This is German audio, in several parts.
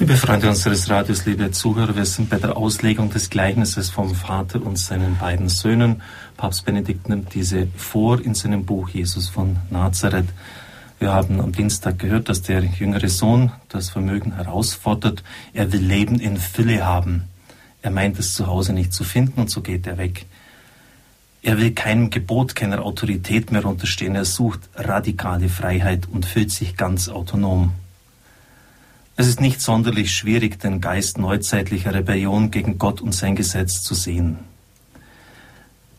Liebe Freunde unseres Radios, liebe Zuhörer, wir sind bei der Auslegung des Gleichnisses vom Vater und seinen beiden Söhnen. Papst Benedikt nimmt diese vor in seinem Buch Jesus von Nazareth. Wir haben am Dienstag gehört, dass der jüngere Sohn das Vermögen herausfordert. Er will Leben in Fülle haben. Er meint es zu Hause nicht zu finden und so geht er weg. Er will keinem Gebot, keiner Autorität mehr unterstehen. Er sucht radikale Freiheit und fühlt sich ganz autonom. Es ist nicht sonderlich schwierig, den Geist neuzeitlicher Rebellion gegen Gott und sein Gesetz zu sehen.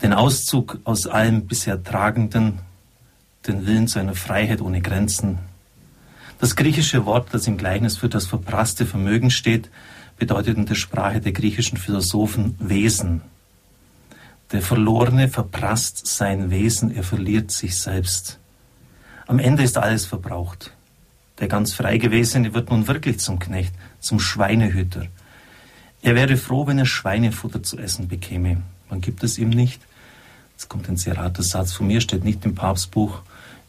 Den Auszug aus allem bisher Tragenden, den Willen zu einer Freiheit ohne Grenzen. Das griechische Wort, das im Gleichnis für das verprasste Vermögen steht, bedeutet in der Sprache der griechischen Philosophen Wesen. Der Verlorene verprasst sein Wesen, er verliert sich selbst. Am Ende ist alles verbraucht. Der ganz frei gewesene wird nun wirklich zum Knecht, zum Schweinehüter. Er wäre froh, wenn er Schweinefutter zu essen bekäme. Man gibt es ihm nicht. Jetzt kommt ein sehr harter Satz von mir, steht nicht im Papstbuch,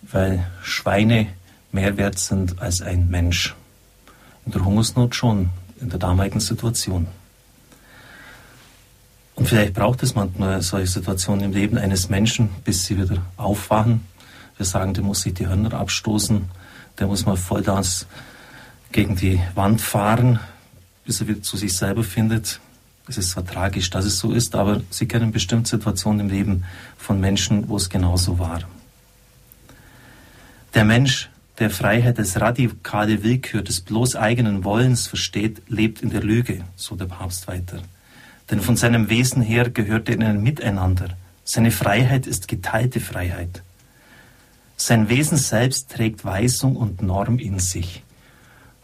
weil Schweine mehr wert sind als ein Mensch. In der Hungersnot schon, in der damaligen Situation. Und vielleicht braucht es manchmal solche Situationen im Leben eines Menschen, bis sie wieder aufwachen. Wir sagen, der muss sich die Hörner abstoßen der muss mal voll das gegen die Wand fahren, bis er wieder zu sich selber findet. Es ist zwar tragisch, dass es so ist, aber Sie kennen bestimmt Situationen im Leben von Menschen, wo es genauso war. Der Mensch, der Freiheit als radikale Willkür des bloß eigenen Wollens versteht, lebt in der Lüge, so der Papst weiter. Denn von seinem Wesen her gehört er in ein Miteinander. Seine Freiheit ist geteilte Freiheit. Sein Wesen selbst trägt Weisung und Norm in sich.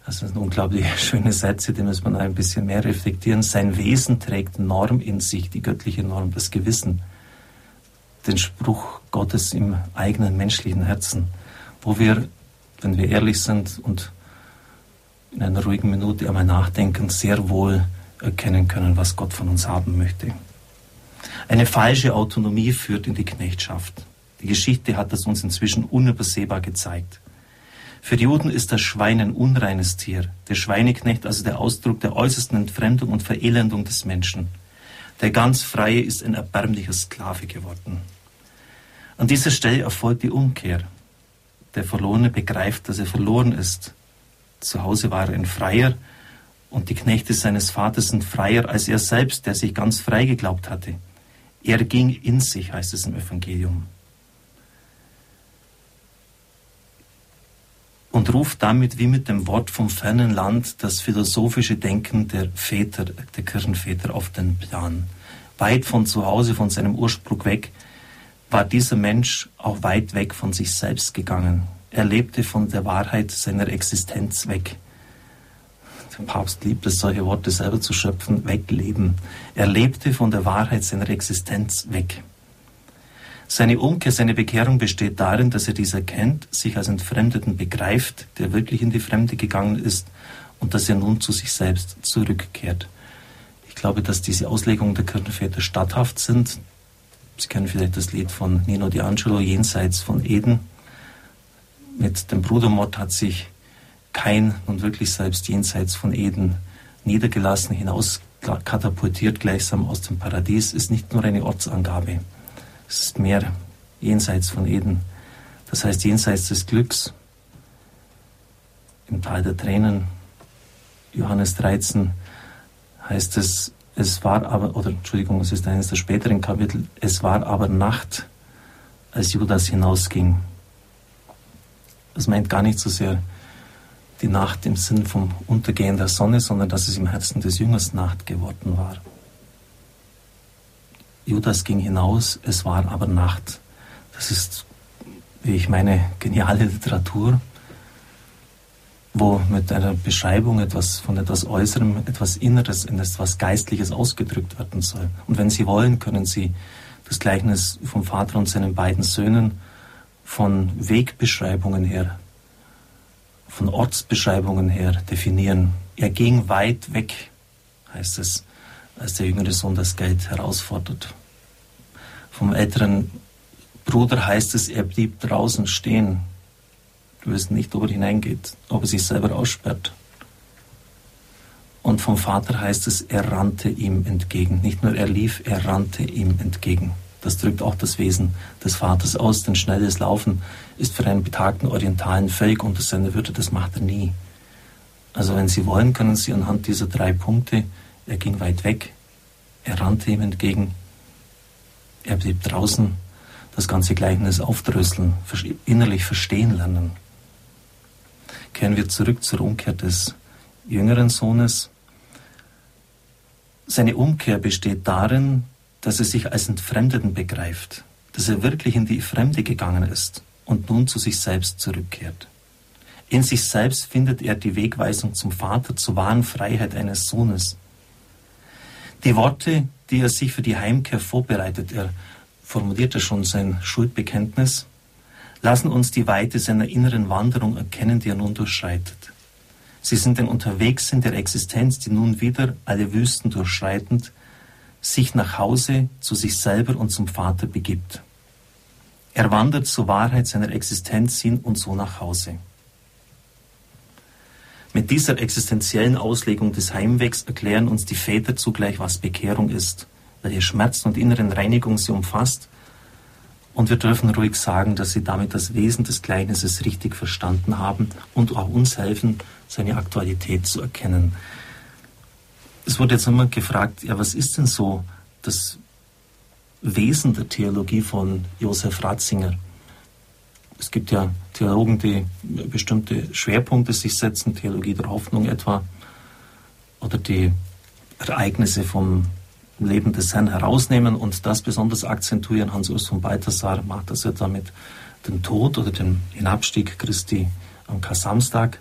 Das sind unglaublich schöne Sätze, die muss man ein bisschen mehr reflektieren. Sein Wesen trägt Norm in sich, die göttliche Norm, das Gewissen, den Spruch Gottes im eigenen menschlichen Herzen, wo wir, wenn wir ehrlich sind und in einer ruhigen Minute einmal nachdenken, sehr wohl erkennen können, was Gott von uns haben möchte. Eine falsche Autonomie führt in die Knechtschaft. Die Geschichte hat das uns inzwischen unübersehbar gezeigt. Für die Juden ist das Schwein ein unreines Tier, der Schweineknecht also der Ausdruck der äußersten Entfremdung und Verelendung des Menschen. Der ganz Freie ist ein erbärmlicher Sklave geworden. An dieser Stelle erfolgt die Umkehr. Der Verlorene begreift, dass er verloren ist. Zu Hause war er ein Freier und die Knechte seines Vaters sind freier als er selbst, der sich ganz frei geglaubt hatte. Er ging in sich, heißt es im Evangelium. Und ruft damit wie mit dem Wort vom fernen Land das philosophische Denken der Väter, der Kirchenväter auf den Plan. Weit von zu Hause, von seinem Ursprung weg, war dieser Mensch auch weit weg von sich selbst gegangen. Er lebte von der Wahrheit seiner Existenz weg. Der Papst liebt es, solche Worte selber zu schöpfen, wegleben. Er lebte von der Wahrheit seiner Existenz weg. Seine Umkehr, seine Bekehrung besteht darin, dass er dies erkennt, sich als Entfremdeten begreift, der wirklich in die Fremde gegangen ist und dass er nun zu sich selbst zurückkehrt. Ich glaube, dass diese Auslegungen der Kirchenväter statthaft sind. Sie kennen vielleicht das Lied von Nino D'Angelo, Jenseits von Eden. Mit dem Brudermord hat sich kein nun wirklich selbst jenseits von Eden niedergelassen, hinaus katapultiert gleichsam aus dem Paradies, ist nicht nur eine Ortsangabe. Es ist mehr jenseits von Eden. Das heißt jenseits des Glücks, im Tal der Tränen. Johannes 13 heißt es, es war aber, oder Entschuldigung, es ist eines der späteren Kapitel, es war aber Nacht, als Judas hinausging. Das meint gar nicht so sehr die Nacht im Sinn vom Untergehen der Sonne, sondern dass es im Herzen des Jüngers Nacht geworden war. Judas ging hinaus, es war aber Nacht. Das ist, wie ich meine, geniale Literatur, wo mit einer Beschreibung etwas von etwas Äußerem, etwas Inneres, etwas Geistliches ausgedrückt werden soll. Und wenn Sie wollen, können Sie das Gleichnis vom Vater und seinen beiden Söhnen von Wegbeschreibungen her, von Ortsbeschreibungen her definieren. Er ging weit weg, heißt es als der jüngere Sohn das Geld herausfordert. Vom älteren Bruder heißt es, er blieb draußen stehen. Wir wissen nicht, ob er hineingeht, ob er sich selber aussperrt. Und vom Vater heißt es, er rannte ihm entgegen. Nicht nur er lief, er rannte ihm entgegen. Das drückt auch das Wesen des Vaters aus, denn schnelles Laufen ist für einen betagten Orientalen völlig unter seiner Würde, das macht er nie. Also wenn Sie wollen, können Sie anhand dieser drei Punkte, er ging weit weg, er rannte ihm entgegen, er blieb draußen, das ganze Gleichnis aufdröseln, innerlich verstehen lernen. Kehren wir zurück zur Umkehr des jüngeren Sohnes. Seine Umkehr besteht darin, dass er sich als Entfremdeten begreift, dass er wirklich in die Fremde gegangen ist und nun zu sich selbst zurückkehrt. In sich selbst findet er die Wegweisung zum Vater, zur wahren Freiheit eines Sohnes. Die Worte, die er sich für die Heimkehr vorbereitet, er formulierte schon sein Schuldbekenntnis, lassen uns die Weite seiner inneren Wanderung erkennen, die er nun durchschreitet. Sie sind ein Unterwegs in der Existenz, die nun wieder alle Wüsten durchschreitend sich nach Hause zu sich selber und zum Vater begibt. Er wandert zur Wahrheit seiner Existenz hin und so nach Hause. Mit dieser existenziellen Auslegung des Heimwegs erklären uns die Väter zugleich, was Bekehrung ist, welche Schmerzen und inneren Reinigung sie umfasst und wir dürfen ruhig sagen, dass Sie damit das Wesen des Gleichnisses richtig verstanden haben und auch uns helfen, seine Aktualität zu erkennen. Es wurde jetzt immer gefragt, ja, was ist denn so das Wesen der Theologie von Josef Ratzinger? Es gibt ja Theologen, die bestimmte Schwerpunkte sich setzen, Theologie der Hoffnung etwa, oder die Ereignisse vom Leben des Herrn herausnehmen und das besonders akzentuieren. Hans Urs von Balthasar macht das ja damit den Tod oder den Hinabstieg Christi am Kasamstag.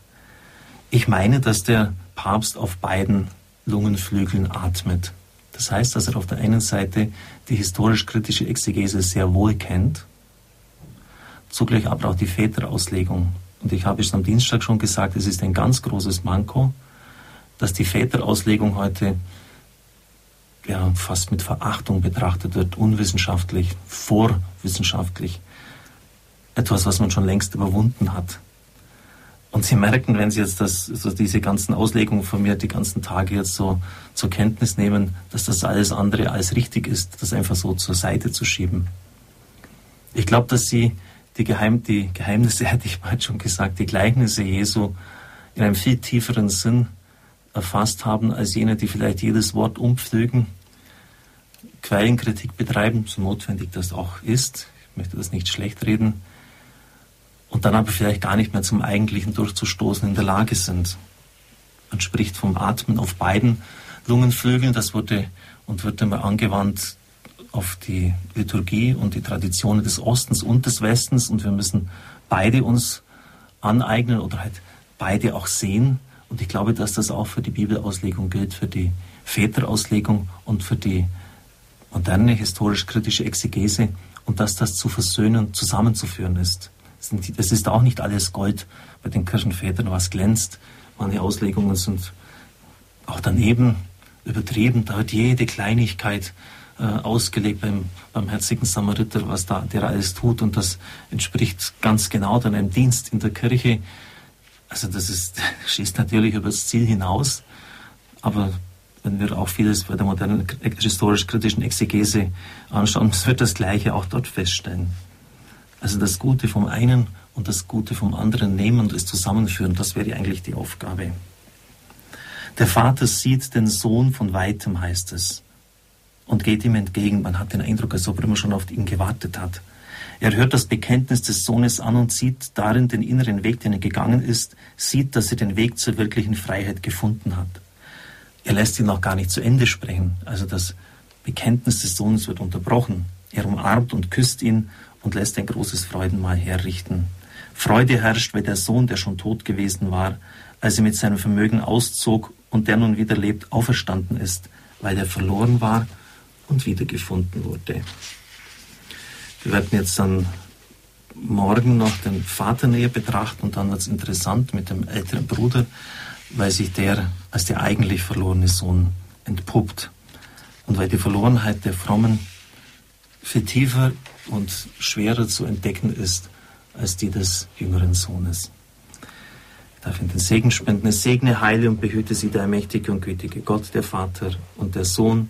Ich meine, dass der Papst auf beiden Lungenflügeln atmet. Das heißt, dass er auf der einen Seite die historisch-kritische Exegese sehr wohl kennt, zugleich aber auch die Väterauslegung. Und ich habe es am Dienstag schon gesagt, es ist ein ganz großes Manko, dass die Väterauslegung heute ja, fast mit Verachtung betrachtet wird, unwissenschaftlich, vorwissenschaftlich. Etwas, was man schon längst überwunden hat. Und Sie merken, wenn Sie jetzt das, so diese ganzen Auslegungen von mir die ganzen Tage jetzt so zur Kenntnis nehmen, dass das alles andere als richtig ist, das einfach so zur Seite zu schieben. Ich glaube, dass Sie die, Geheim, die Geheimnisse, hätte ich mal schon gesagt, die Gleichnisse Jesu in einem viel tieferen Sinn erfasst haben als jene, die vielleicht jedes Wort umpflügen, Quellenkritik betreiben, so notwendig das auch ist. Ich möchte das nicht schlecht reden. Und dann aber vielleicht gar nicht mehr zum Eigentlichen durchzustoßen in der Lage sind. Man spricht vom Atmen auf beiden Lungenflügeln. Das wurde und wird immer angewandt auf die Liturgie und die Traditionen des Ostens und des Westens. Und wir müssen beide uns aneignen oder halt beide auch sehen. Und ich glaube, dass das auch für die Bibelauslegung gilt, für die Väterauslegung und für die moderne historisch-kritische Exegese und dass das zu versöhnen, zusammenzuführen ist. Es ist auch nicht alles Gold bei den Kirchenvätern, was glänzt. Manche Auslegungen sind auch daneben übertrieben. Da wird jede Kleinigkeit äh, ausgelegt beim barmherzigen Samariter, was da der alles tut. Und das entspricht ganz genau dann einem Dienst in der Kirche. Also das ist, schießt natürlich über das Ziel hinaus, aber wenn wir auch vieles bei der modernen historisch-kritischen Exegese anschauen, wird das Gleiche auch dort feststellen. Also das Gute vom einen und das Gute vom anderen nehmen und es zusammenführen, das wäre eigentlich die Aufgabe. Der Vater sieht den Sohn von weitem, heißt es, und geht ihm entgegen. Man hat den Eindruck, als ob er immer schon auf ihn gewartet hat. Er hört das Bekenntnis des Sohnes an und sieht darin den inneren Weg, den er gegangen ist, sieht, dass er den Weg zur wirklichen Freiheit gefunden hat. Er lässt ihn noch gar nicht zu Ende sprechen. Also das Bekenntnis des Sohnes wird unterbrochen. Er umarmt und küsst ihn und lässt ein großes Freudenmahl herrichten. Freude herrscht, weil der Sohn, der schon tot gewesen war, als er mit seinem Vermögen auszog und der nun wieder lebt, auferstanden ist, weil er verloren war und wiedergefunden wurde. Wir werden jetzt dann morgen noch den Vater näher betrachten und dann wird es interessant mit dem älteren Bruder, weil sich der als der eigentlich verlorene Sohn entpuppt und weil die Verlorenheit der Frommen viel tiefer und schwerer zu entdecken ist als die des jüngeren Sohnes. darf Ihnen den Segen spenden. Es segne, heile und behüte Sie der allmächtige und gütige Gott, der Vater und der Sohn